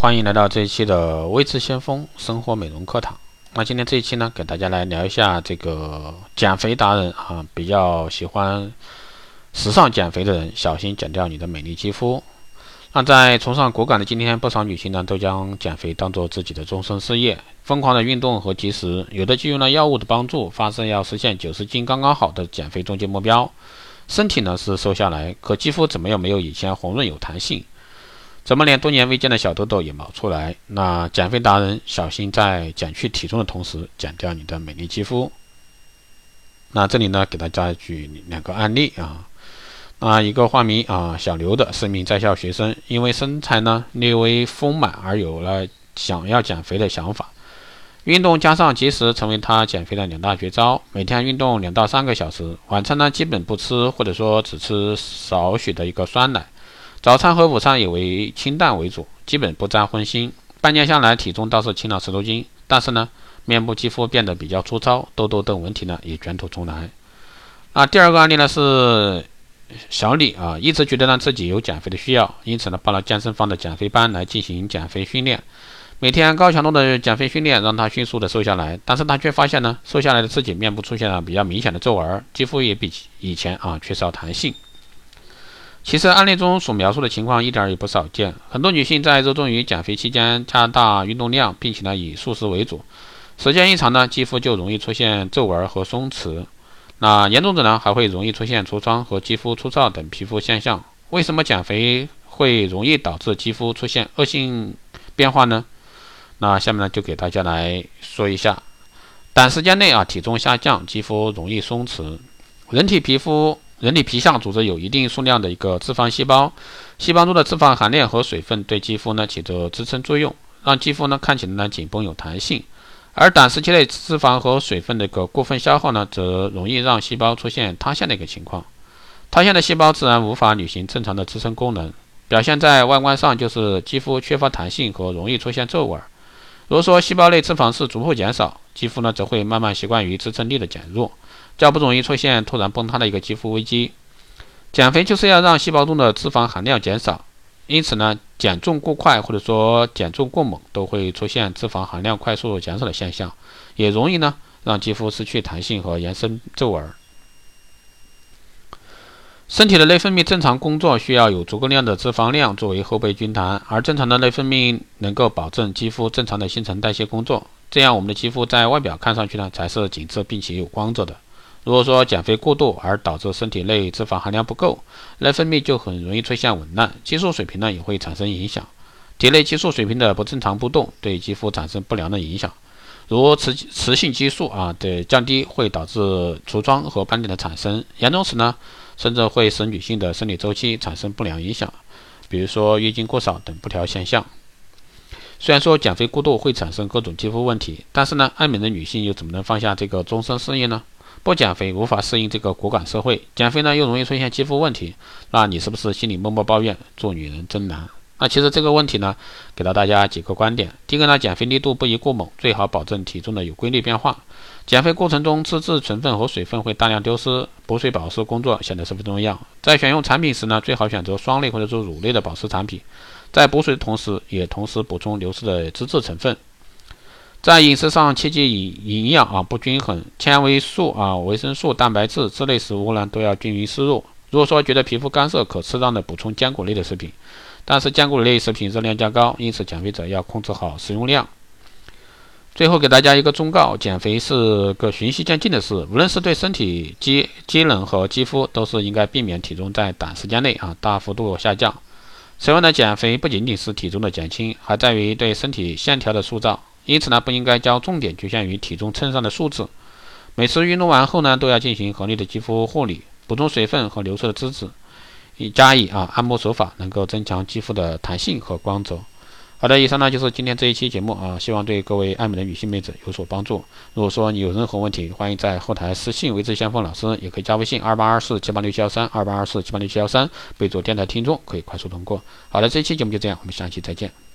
欢迎来到这一期的微知先锋生活美容课堂。那今天这一期呢，给大家来聊一下这个减肥达人啊，比较喜欢时尚减肥的人，小心减掉你的美丽肌肤。那在崇尚果敢的今天，不少女性呢都将减肥当做自己的终身事业，疯狂的运动和节食，有的就用了药物的帮助，发誓要实现九十斤刚刚好的减肥终极目标。身体呢是瘦下来，可肌肤怎么又没有以前红润有弹性？怎么连多年未见的小痘痘也冒出来？那减肥达人小心在减去体重的同时减掉你的美丽肌肤。那这里呢，给大家举两个案例啊。那，一个化名啊小刘的是一名在校学生，因为身材呢略微丰满而有了想要减肥的想法。运动加上节食成为他减肥的两大绝招。每天运动两到三个小时，晚餐呢基本不吃，或者说只吃少许的一个酸奶。早餐和午餐也为清淡为主，基本不沾荤腥。半年下来，体重倒是轻了十多斤，但是呢，面部肌肤变得比较粗糙，痘痘等问题呢也卷土重来。啊，第二个案例呢是小李啊，一直觉得呢自己有减肥的需要，因此呢报了健身房的减肥班来进行减肥训练。每天高强度的减肥训练让他迅速的瘦下来，但是他却发现呢，瘦下来的自己面部出现了比较明显的皱纹，肌肤也比以前啊缺少弹性。其实案例中所描述的情况一点也不少见，很多女性在热衷于减肥期间加大运动量，并且呢以素食为主，时间一长呢，肌肤就容易出现皱纹和松弛，那严重者呢还会容易出现痤疮和肌肤粗糙等皮肤现象。为什么减肥会容易导致肌肤出现恶性变化呢？那下面呢就给大家来说一下，短时间内啊体重下降，肌肤容易松弛，人体皮肤。人体皮下组织有一定数量的一个脂肪细胞，细胞中的脂肪含量和水分对肌肤呢起着支撑作用，让肌肤呢看起来呢紧绷有弹性。而短时期内脂肪和水分的一个过分消耗呢，则容易让细胞出现塌陷的一个情况。塌陷的细胞自然无法履行正常的支撑功能，表现在外观上就是肌肤缺乏弹性和容易出现皱纹。如果说细胞内脂肪是逐步减少，肌肤呢则会慢慢习惯于支撑力的减弱。较不容易出现突然崩塌的一个肌肤危机。减肥就是要让细胞中的脂肪含量减少，因此呢，减重过快或者说减重过猛都会出现脂肪含量快速减少的现象，也容易呢让肌肤失去弹性和延伸皱纹。身体的内分泌正常工作需要有足够量的脂肪量作为后备军团，而正常的内分泌能够保证肌肤正常的新陈代谢工作，这样我们的肌肤在外表看上去呢才是紧致并且有光泽的。如果说减肥过度而导致身体内脂肪含量不够，内分泌就很容易出现紊乱，激素水平呢也会产生影响。体内激素水平的不正常波动对肌肤产生不良的影响，如雌雌性激素啊的降低会导致痤疮和斑点的产生，严重时呢甚至会使女性的生理周期产生不良影响，比如说月经过少等不调现象。虽然说减肥过度会产生各种肌肤问题，但是呢爱美的女性又怎么能放下这个终身事业呢？不减肥无法适应这个骨感社会，减肥呢又容易出现肌肤问题，那你是不是心里默默抱怨做女人真难？那其实这个问题呢，给到大家几个观点。第一个呢，减肥力度不宜过猛，最好保证体重的有规律变化。减肥过程中脂质成分和水分会大量丢失，补水保湿工作显得十分重要。在选用产品时呢，最好选择霜类或者说乳类的保湿产品，在补水的同时，也同时补充流失的脂质成分。在饮食上切忌营营养啊不均衡，纤维素啊、维生素、蛋白质之类食物呢都要均匀摄入。如果说觉得皮肤干涩，可适当的补充坚果类的食品，但是坚果类食品热量较高，因此减肥者要控制好食用量。最后给大家一个忠告：减肥是个循序渐进的事，无论是对身体机机能和肌肤，都是应该避免体重在短时间内啊大幅度下降。此外呢，减肥不仅仅是体重的减轻，还在于对身体线条的塑造。因此呢，不应该将重点局限于体重秤上的数字。每次运动完后呢，都要进行合理的肌肤护理，补充水分和流失的脂质，以加以啊按摩手法，能够增强肌肤的弹性和光泽。好的，以上呢就是今天这一期节目啊，希望对各位爱美的女性妹子有所帮助。如果说你有任何问题，欢迎在后台私信维持先锋老师，也可以加微信二八二四七八六七幺三二八二四七八六七幺三，备注电台听众，可以快速通过。好的，这一期节目就这样，我们下期再见。